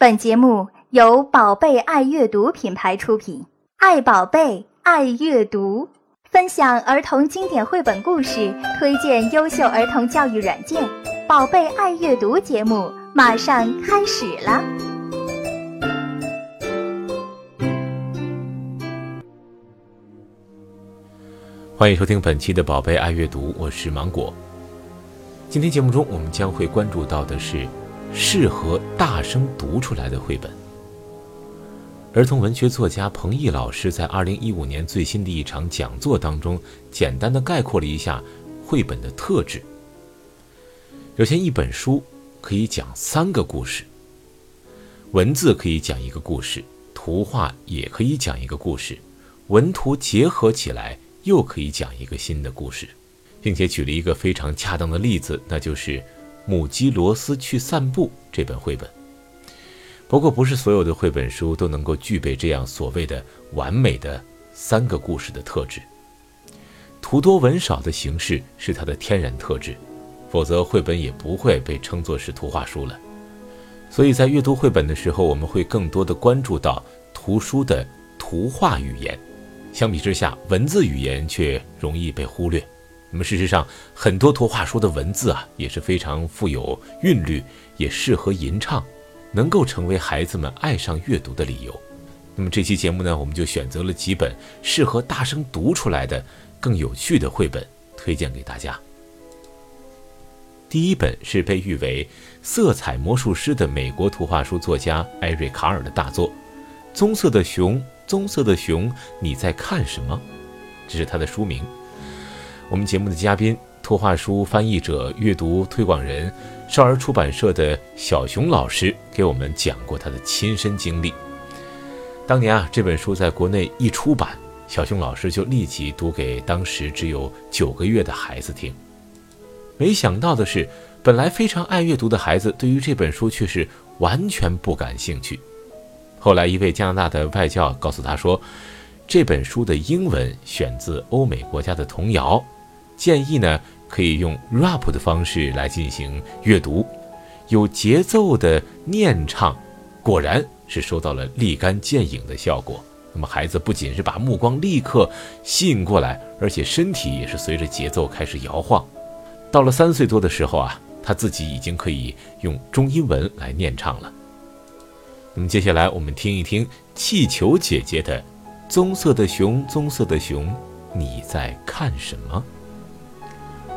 本节目由宝贝爱阅读品牌出品，爱宝贝，爱阅读，分享儿童经典绘本故事，推荐优秀儿童教育软件。宝贝爱阅读节目马上开始了。欢迎收听本期的宝贝爱阅读，我是芒果。今天节目中，我们将会关注到的是。适合大声读出来的绘本。儿童文学作家彭毅老师在二零一五年最新的一场讲座当中，简单的概括了一下绘本的特质。首先，一本书可以讲三个故事，文字可以讲一个故事，图画也可以讲一个故事，文图结合起来又可以讲一个新的故事，并且举了一个非常恰当的例子，那就是。母鸡罗斯去散步这本绘本，不过不是所有的绘本书都能够具备这样所谓的完美的三个故事的特质。图多文少的形式是它的天然特质，否则绘本也不会被称作是图画书了。所以在阅读绘本的时候，我们会更多的关注到图书的图画语言，相比之下，文字语言却容易被忽略。那么，事实上，很多图画书的文字啊，也是非常富有韵律，也适合吟唱，能够成为孩子们爱上阅读的理由。那么，这期节目呢，我们就选择了几本适合大声读出来的、更有趣的绘本，推荐给大家。第一本是被誉为“色彩魔术师”的美国图画书作家艾瑞卡尔的大作《棕色的熊，棕色的熊，你在看什么？”这是他的书名。我们节目的嘉宾，图画书翻译者、阅读推广人，少儿出版社的小熊老师给我们讲过他的亲身经历。当年啊，这本书在国内一出版，小熊老师就立即读给当时只有九个月的孩子听。没想到的是，本来非常爱阅读的孩子，对于这本书却是完全不感兴趣。后来，一位加拿大的外教告诉他说，这本书的英文选自欧美国家的童谣。建议呢，可以用 rap 的方式来进行阅读，有节奏的念唱，果然是收到了立竿见影的效果。那么孩子不仅是把目光立刻吸引过来，而且身体也是随着节奏开始摇晃。到了三岁多的时候啊，他自己已经可以用中英文来念唱了。那么接下来我们听一听气球姐姐的《棕色的熊，棕色的熊，你在看什么》。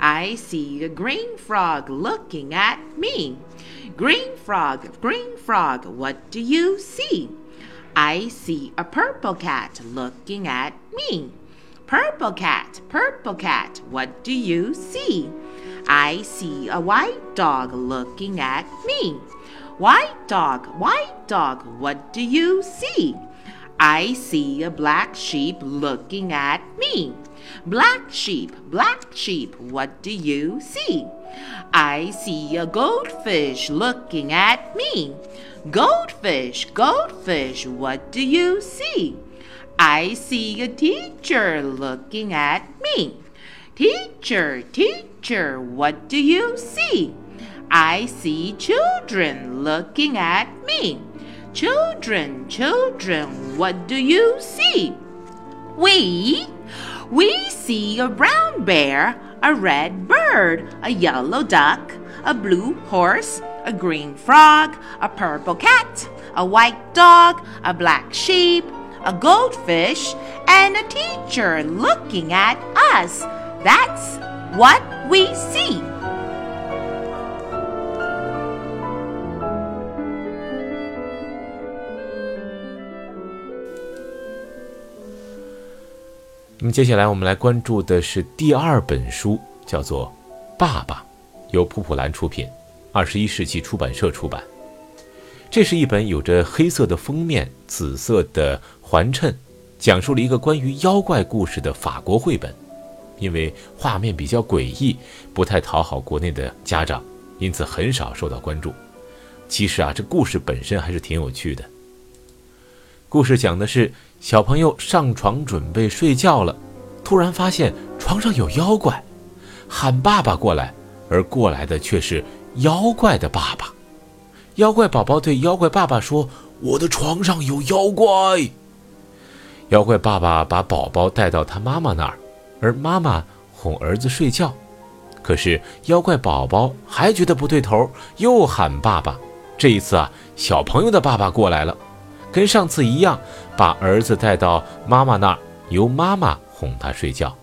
I see a green frog looking at me. Green frog, green frog, what do you see? I see a purple cat looking at me. Purple cat, purple cat, what do you see? I see a white dog looking at me. White dog, white dog, what do you see? I see a black sheep looking at me. Black sheep, black sheep, what do you see? I see a goldfish looking at me. Goldfish, goldfish, what do you see? I see a teacher looking at me. Teacher, teacher, what do you see? I see children looking at me. Children, children, what do you see? We we see a brown bear, a red bird, a yellow duck, a blue horse, a green frog, a purple cat, a white dog, a black sheep, a goldfish, and a teacher looking at us. That's what we see. 那么接下来我们来关注的是第二本书，叫做《爸爸》，由普普兰出品，二十一世纪出版社出版。这是一本有着黑色的封面、紫色的环衬，讲述了一个关于妖怪故事的法国绘本。因为画面比较诡异，不太讨好国内的家长，因此很少受到关注。其实啊，这故事本身还是挺有趣的。故事讲的是小朋友上床准备睡觉了，突然发现床上有妖怪，喊爸爸过来，而过来的却是妖怪的爸爸。妖怪宝宝对妖怪爸爸说：“我的床上有妖怪。”妖怪爸爸把宝宝带到他妈妈那儿，而妈妈哄儿子睡觉。可是妖怪宝宝还觉得不对头，又喊爸爸。这一次啊，小朋友的爸爸过来了，跟上次一样，把儿子带到妈妈那儿，由妈妈哄他睡觉。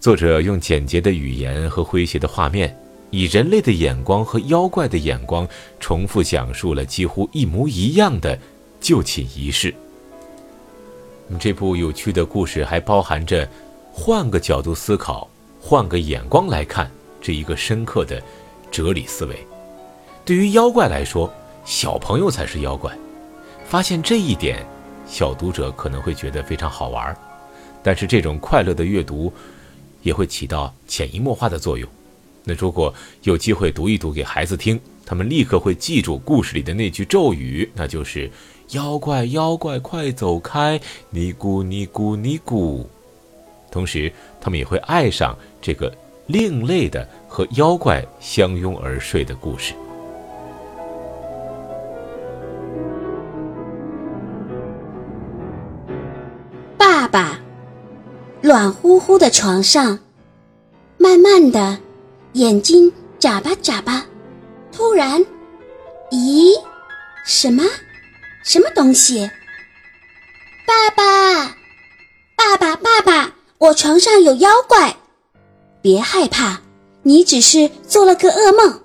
作者用简洁的语言和诙谐的画面。以人类的眼光和妖怪的眼光，重复讲述了几乎一模一样的就寝仪式。这部有趣的故事还包含着换个角度思考、换个眼光来看这一个深刻的哲理思维。对于妖怪来说，小朋友才是妖怪。发现这一点，小读者可能会觉得非常好玩。但是这种快乐的阅读，也会起到潜移默化的作用。那如果有机会读一读给孩子听，他们立刻会记住故事里的那句咒语，那就是“妖怪妖怪快走开，尼姑尼姑尼姑”。同时，他们也会爱上这个另类的和妖怪相拥而睡的故事。爸爸，暖乎乎的床上，慢慢的。眼睛眨巴眨巴，突然，咦，什么？什么东西？爸爸，爸爸，爸爸，我床上有妖怪！别害怕，你只是做了个噩梦。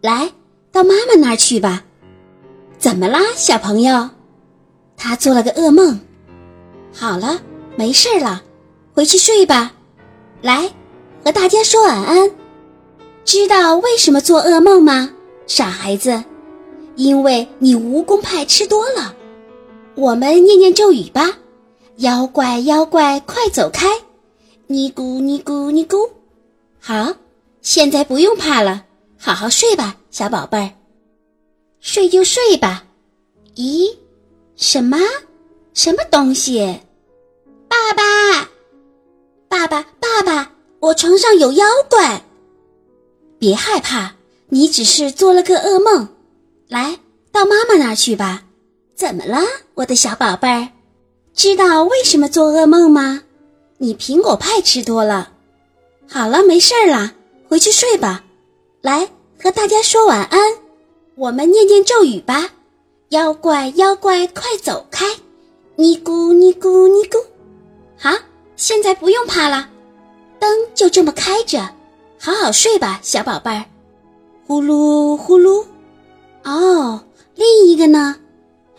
来到妈妈那儿去吧。怎么啦，小朋友？他做了个噩梦。好了，没事了，回去睡吧。来，和大家说晚安。知道为什么做噩梦吗，傻孩子？因为你蜈蚣派吃多了。我们念念咒语吧：妖怪妖怪快走开！尼姑尼姑尼姑。好，现在不用怕了，好好睡吧，小宝贝儿。睡就睡吧。咦，什么？什么东西？爸爸，爸爸，爸爸，我床上有妖怪。别害怕，你只是做了个噩梦。来到妈妈那儿去吧。怎么了，我的小宝贝儿？知道为什么做噩梦吗？你苹果派吃多了。好了，没事儿了，回去睡吧。来和大家说晚安。我们念念咒语吧。妖怪妖怪快走开！尼姑尼姑尼姑。好，现在不用怕了，灯就这么开着。好好睡吧，小宝贝儿。呼噜呼噜，哦，另一个呢？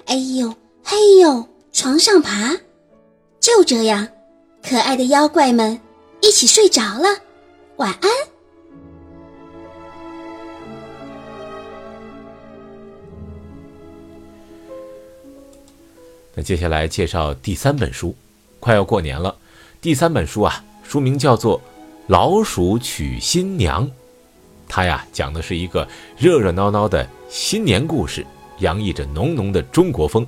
哎呦嘿呦，床上爬。就这样，可爱的妖怪们一起睡着了。晚安。那接下来介绍第三本书。快要过年了，第三本书啊，书名叫做。老鼠娶新娘，它呀讲的是一个热热闹闹的新年故事，洋溢着浓浓的中国风。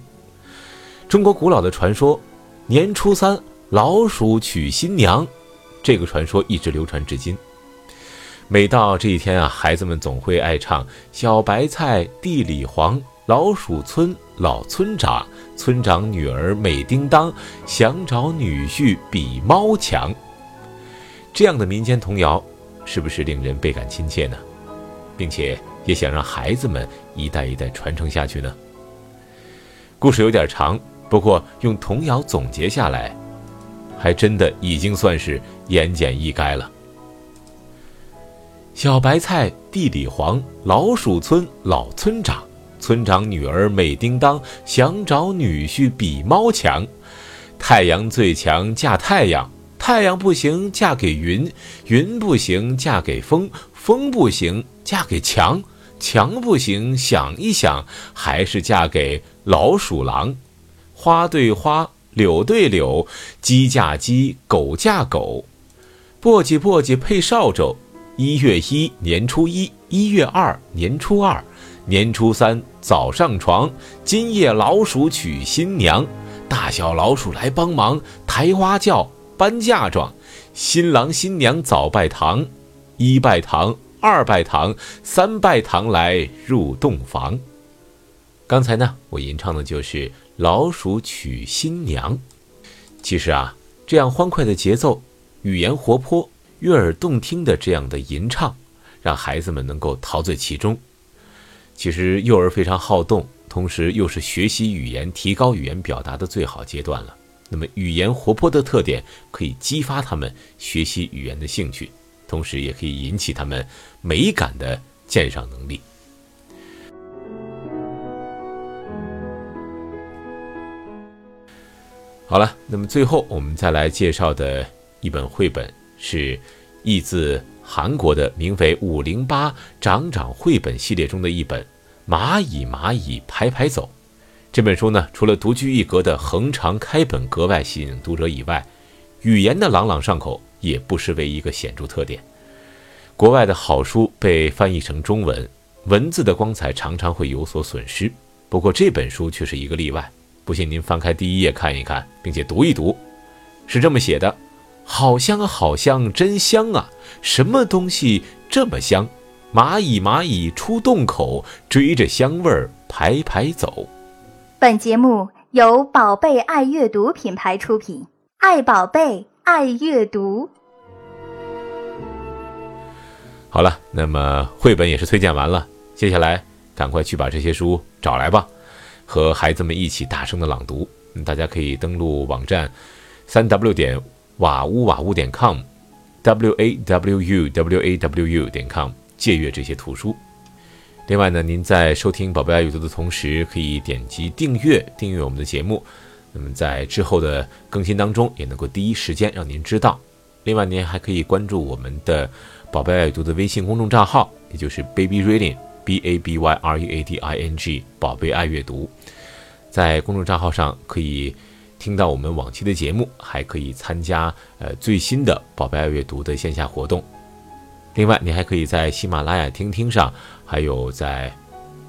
中国古老的传说，年初三老鼠娶新娘，这个传说一直流传至今。每到这一天啊，孩子们总会爱唱“小白菜地里黄，老鼠村老村长，村长女儿美叮当，想找女婿比猫强。”这样的民间童谣，是不是令人倍感亲切呢？并且也想让孩子们一代一代传承下去呢？故事有点长，不过用童谣总结下来，还真的已经算是言简意赅了。小白菜地里黄，老鼠村老村长，村长女儿美叮当，想找女婿比猫强，太阳最强嫁太阳。太阳不行，嫁给云；云不行，嫁给风；风不行，嫁给墙；强不行，想一想，还是嫁给老鼠狼。花对花，柳对柳，鸡嫁鸡，狗嫁狗。簸箕簸箕配扫帚，一月一年初一，一月二年初二，年初三早上床。今夜老鼠娶新娘，大小老鼠来帮忙，抬花轿，搬嫁妆。新郎新娘早拜堂，一拜堂，二拜堂，三拜堂来入洞房。刚才呢，我吟唱的就是老鼠娶新娘。其实啊，这样欢快的节奏。语言活泼、悦耳动听的这样的吟唱，让孩子们能够陶醉其中。其实幼儿非常好动，同时又是学习语言、提高语言表达的最好阶段了。那么，语言活泼的特点可以激发他们学习语言的兴趣，同时也可以引起他们美感的鉴赏能力。好了，那么最后我们再来介绍的。一本绘本是译自韩国的，名为《五零八长长绘本》系列中的一本《蚂蚁蚂蚁排排走》。这本书呢，除了独具一格的横长开本格外吸引读者以外，语言的朗朗上口也不失为一个显著特点。国外的好书被翻译成中文，文字的光彩常常会有所损失。不过这本书却是一个例外。不信您翻开第一页看一看，并且读一读，是这么写的。好香啊，好香，真香啊！什么东西这么香？蚂蚁蚂蚁出洞口，追着香味儿排排走。本节目由宝贝爱阅读品牌出品，爱宝贝，爱阅读。好了，那么绘本也是推荐完了，接下来赶快去把这些书找来吧，和孩子们一起大声的朗读。大家可以登录网站，三 w 点。瓦屋瓦屋点 com，w a w u w a w u 点 com 借阅这些图书。另外呢，您在收听宝贝爱阅读的同时，可以点击订阅，订阅我们的节目。那么在之后的更新当中，也能够第一时间让您知道。另外，您还可以关注我们的宝贝爱阅读的微信公众账号，也就是 Baby Reading，B A B Y R E A D I N G，宝贝爱阅读。在公众账号上可以。听到我们往期的节目，还可以参加呃最新的宝贝爱阅读的线下活动。另外，你还可以在喜马拉雅听听上，还有在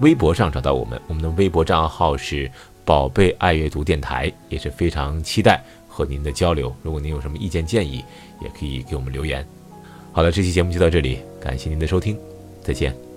微博上找到我们。我们的微博账号是宝贝爱阅读电台，也是非常期待和您的交流。如果您有什么意见建议，也可以给我们留言。好了，这期节目就到这里，感谢您的收听，再见。